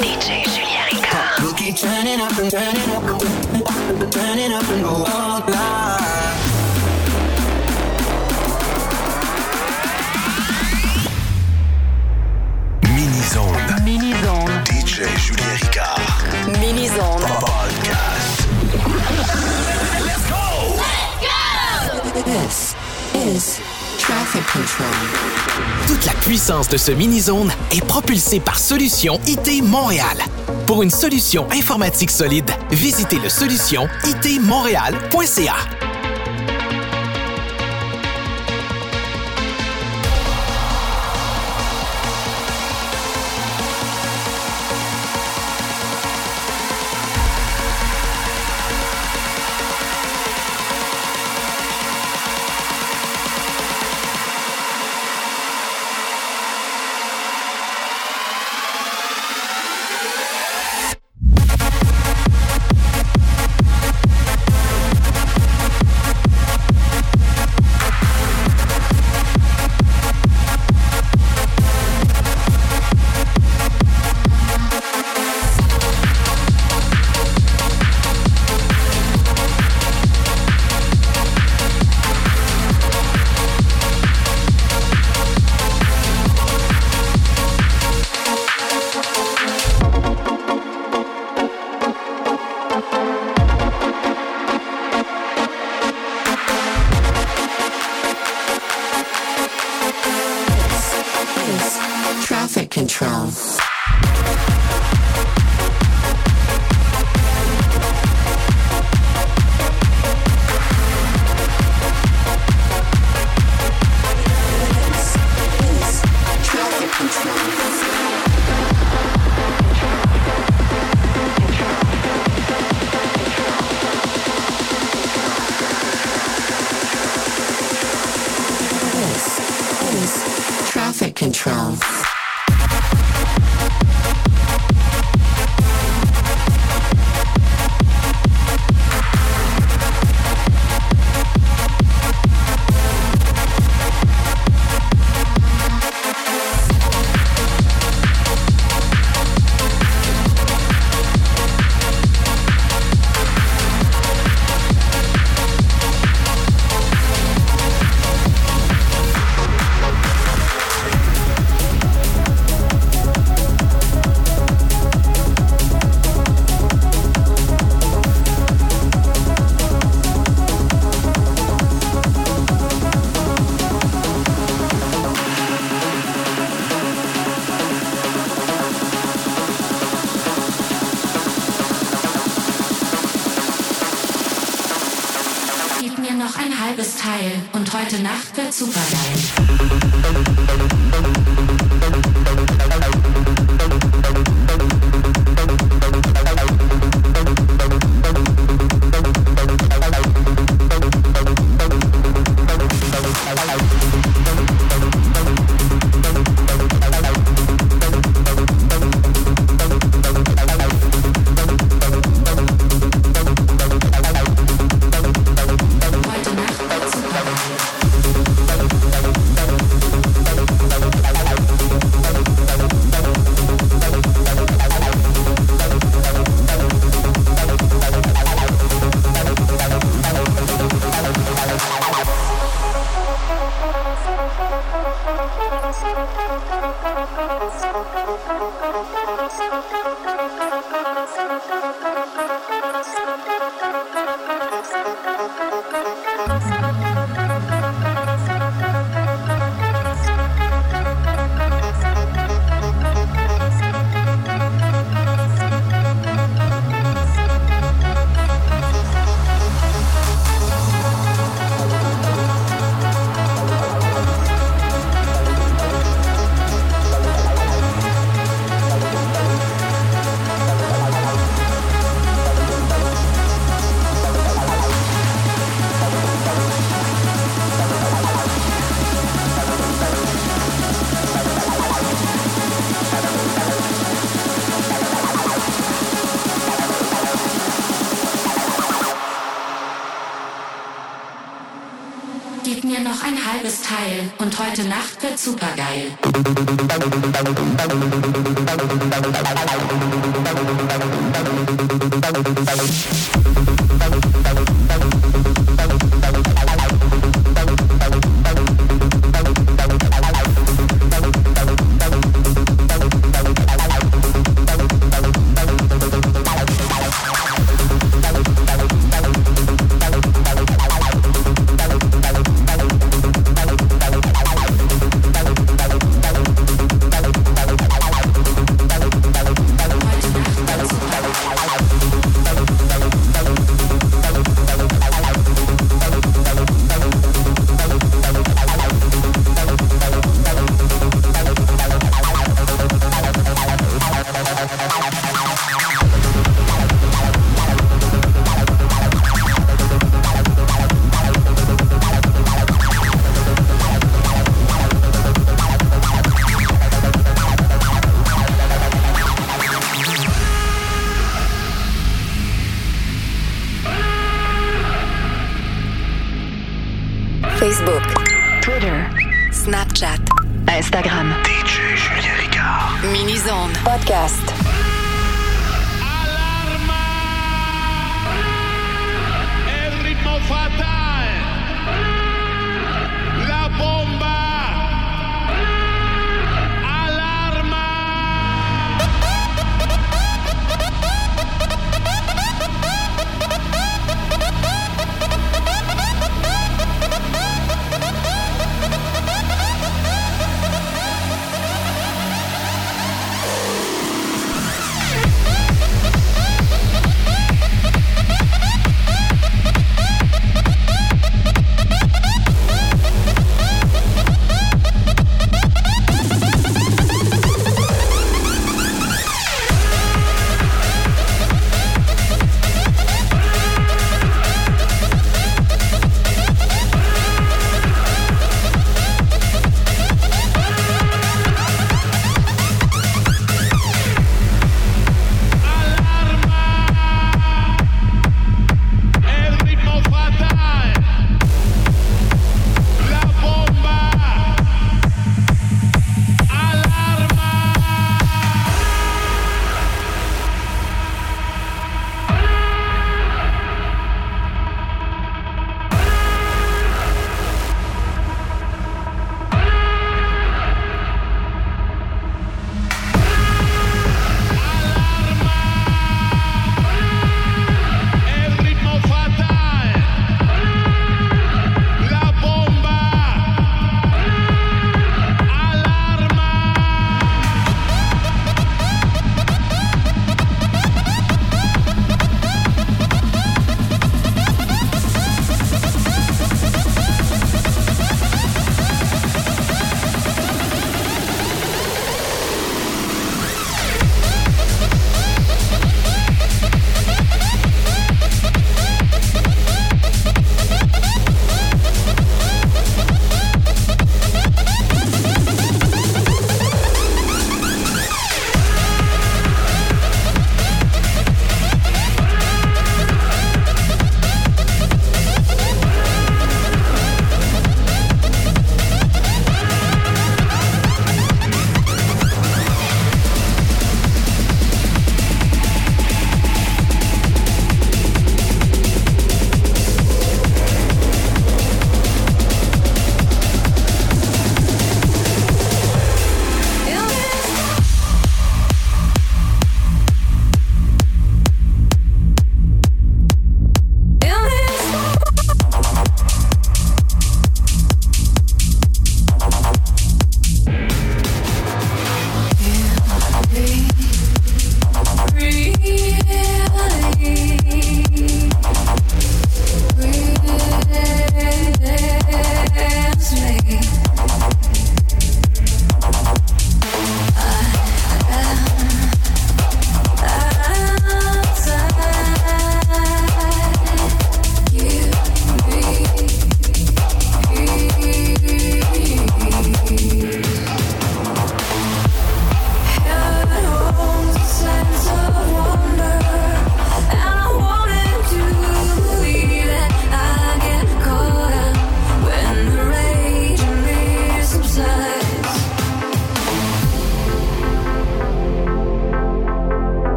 DJ Julien Ricard. We'll keep turning up and turning up and turning up and go all night. Mini-zone. Mini-zone. DJ Julien Ricard. Mini-zone. Podcast. This is traffic control. Toute la puissance de ce mini-zone est propulsée par Solution IT Montréal. Pour une solution informatique solide, visitez le solution itmontréal.ca. su cara. super Supergeil.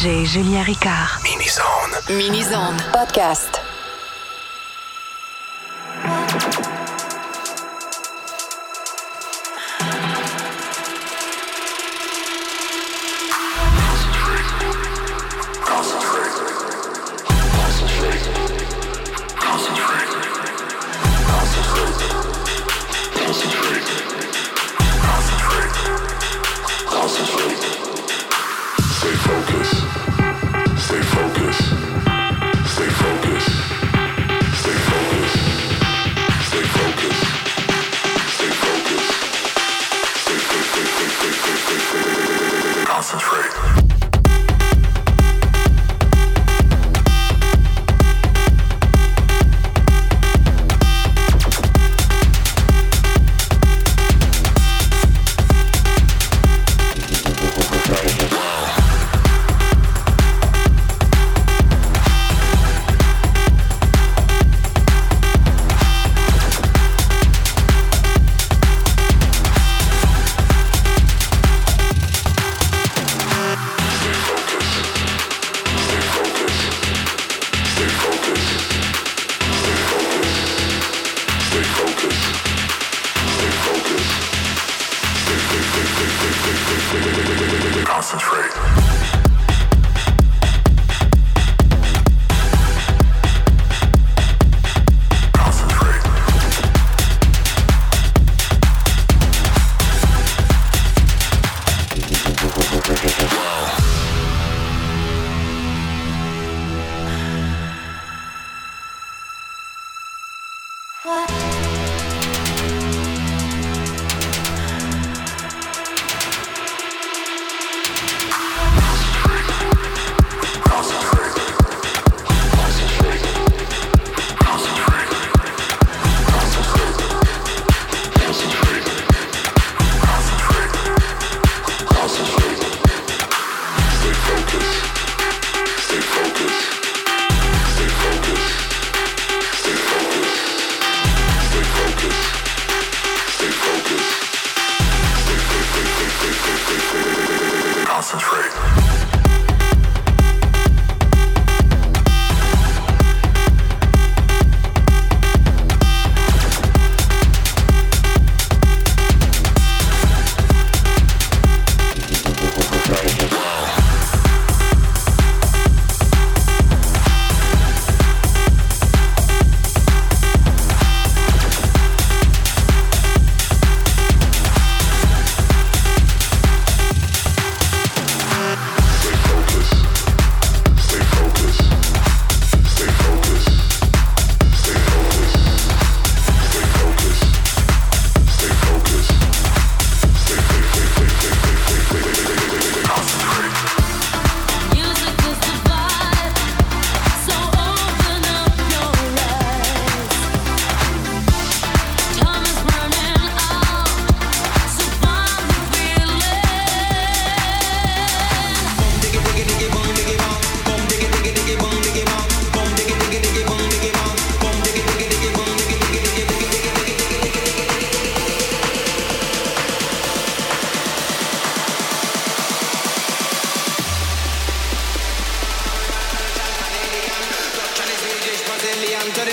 DJ Julien Ricard. Mini-Zone. Mini-Zone Podcast.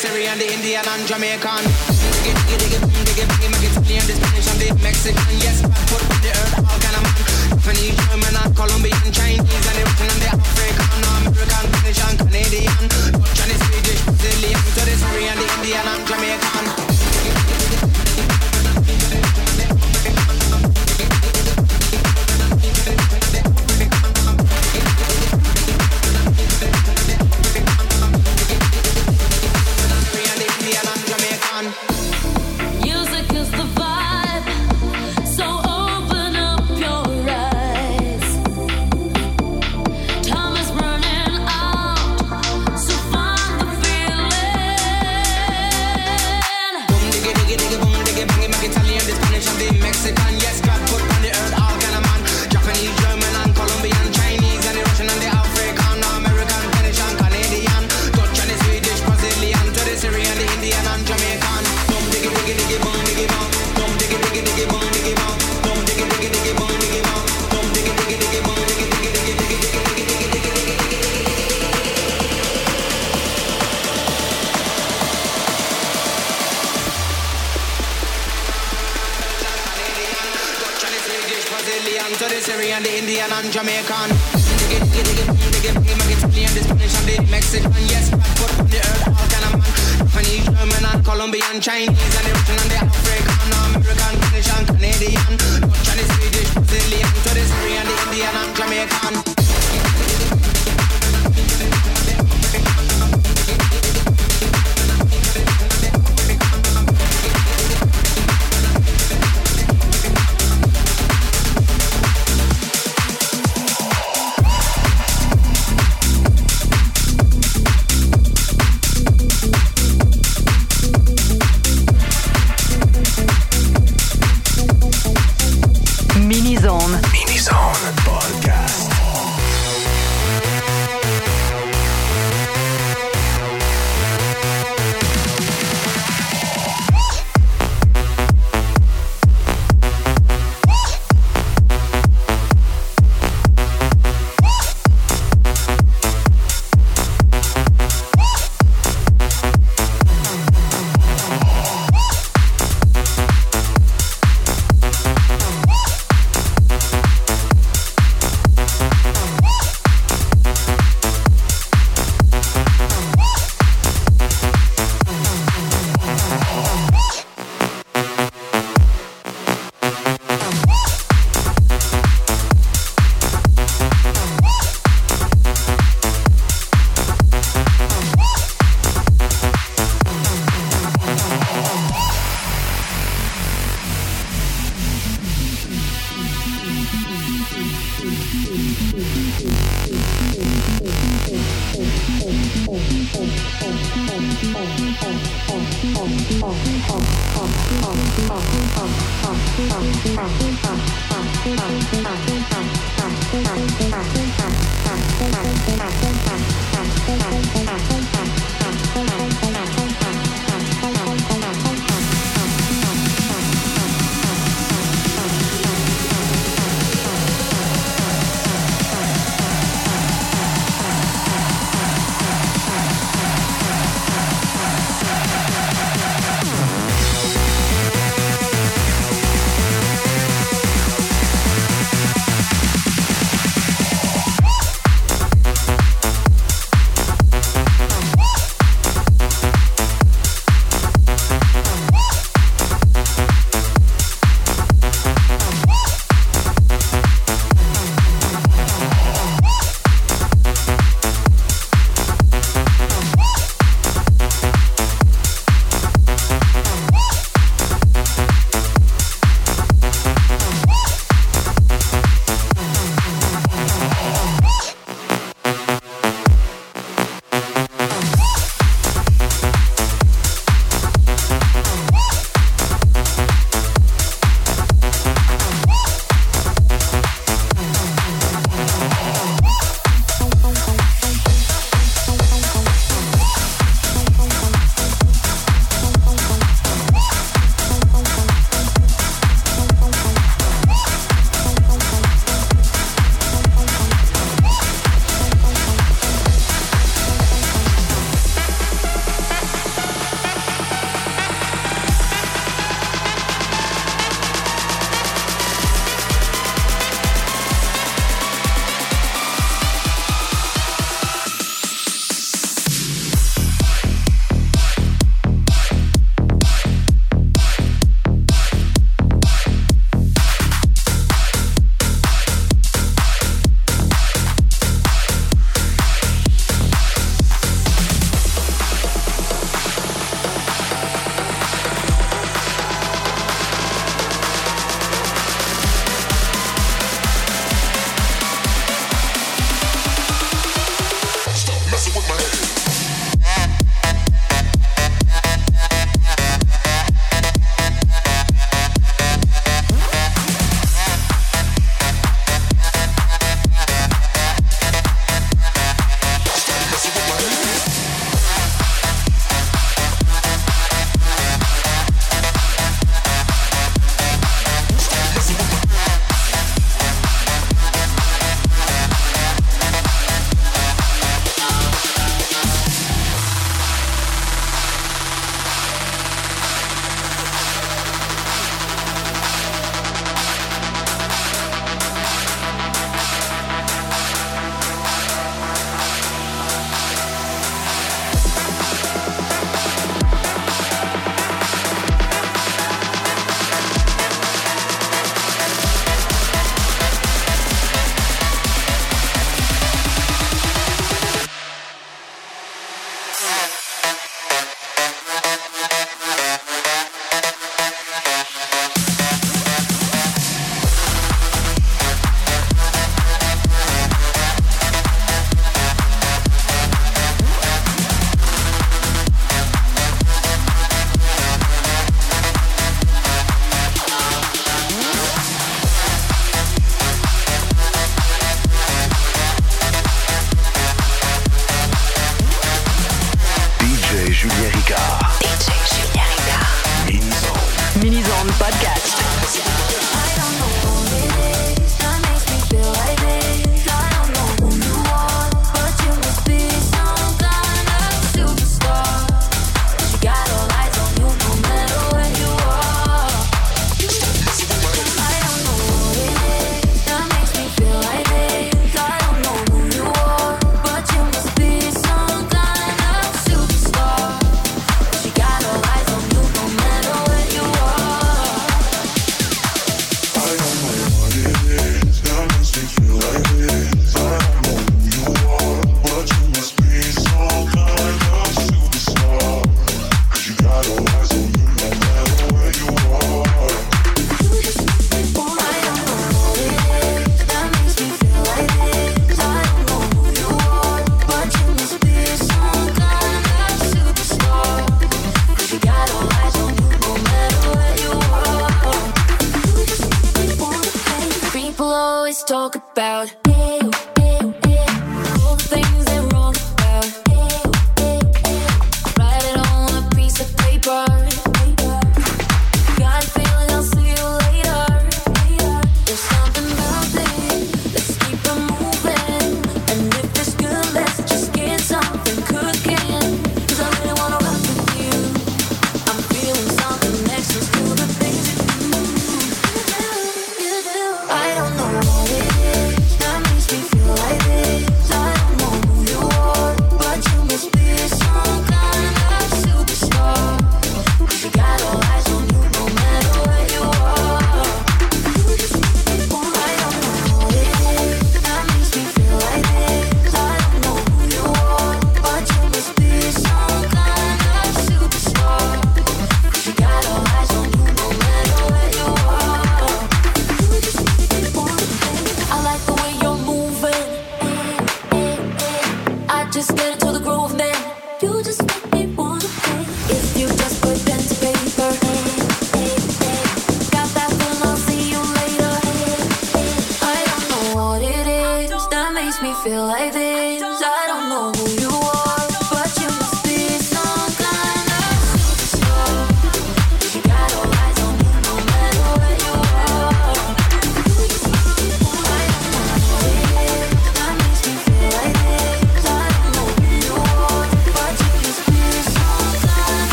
Syrian, the Indian and Jamaican. Diggy, diggy, diggy, diggy, diggy, Italian, the Spanish and the Mexican. The earth, all kind of man. Japanese, German Colombian, Chinese and the Russian and the African, American, British and Canadian, the the Syrian, the Indian and Jamaican.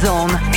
Zone.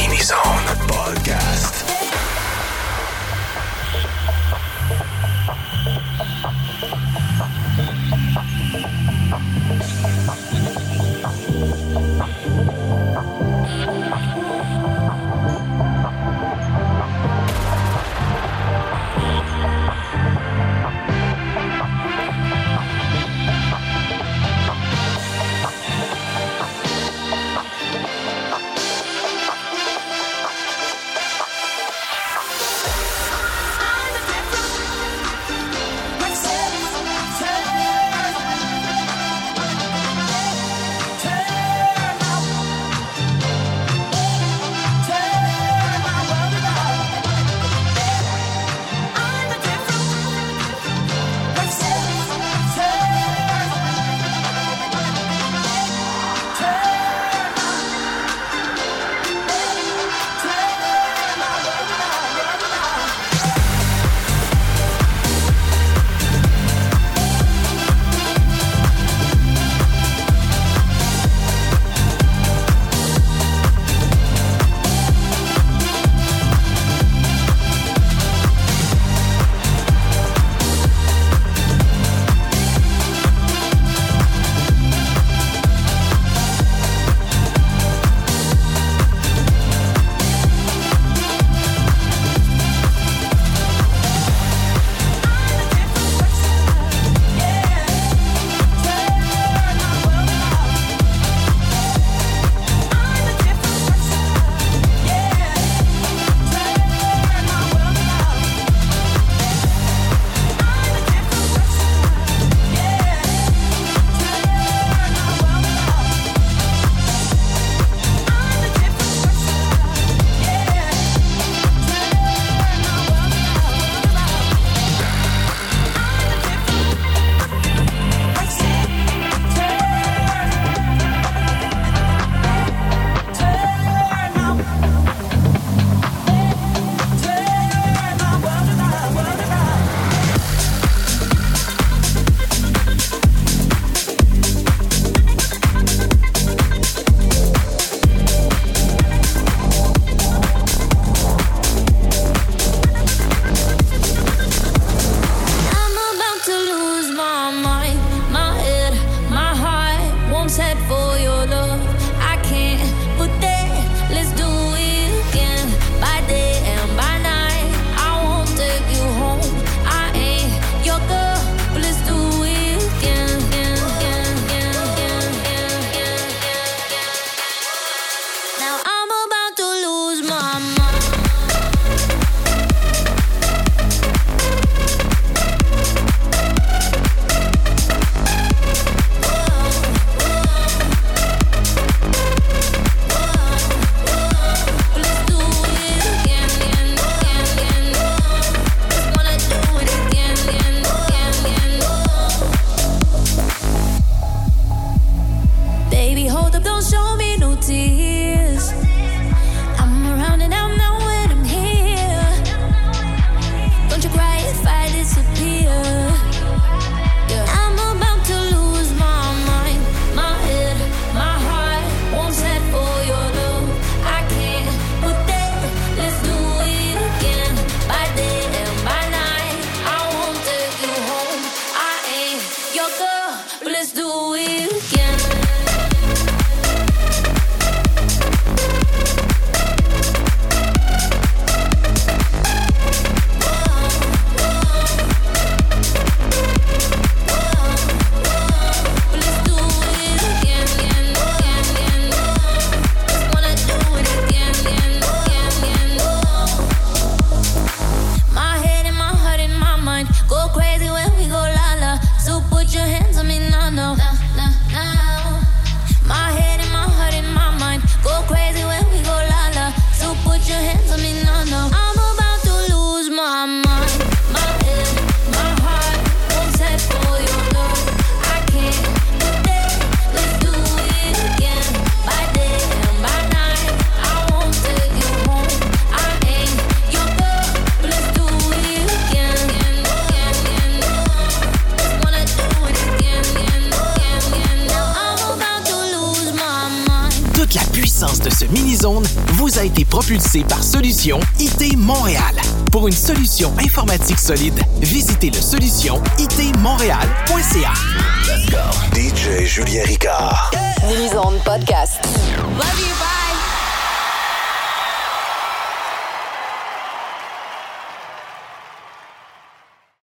a été propulsé par Solution IT Montréal. Pour une solution informatique solide, visitez le solution itmontréal.ca. DJ Julien Ricard. Yeah. Lisons podcast. Love you, bye.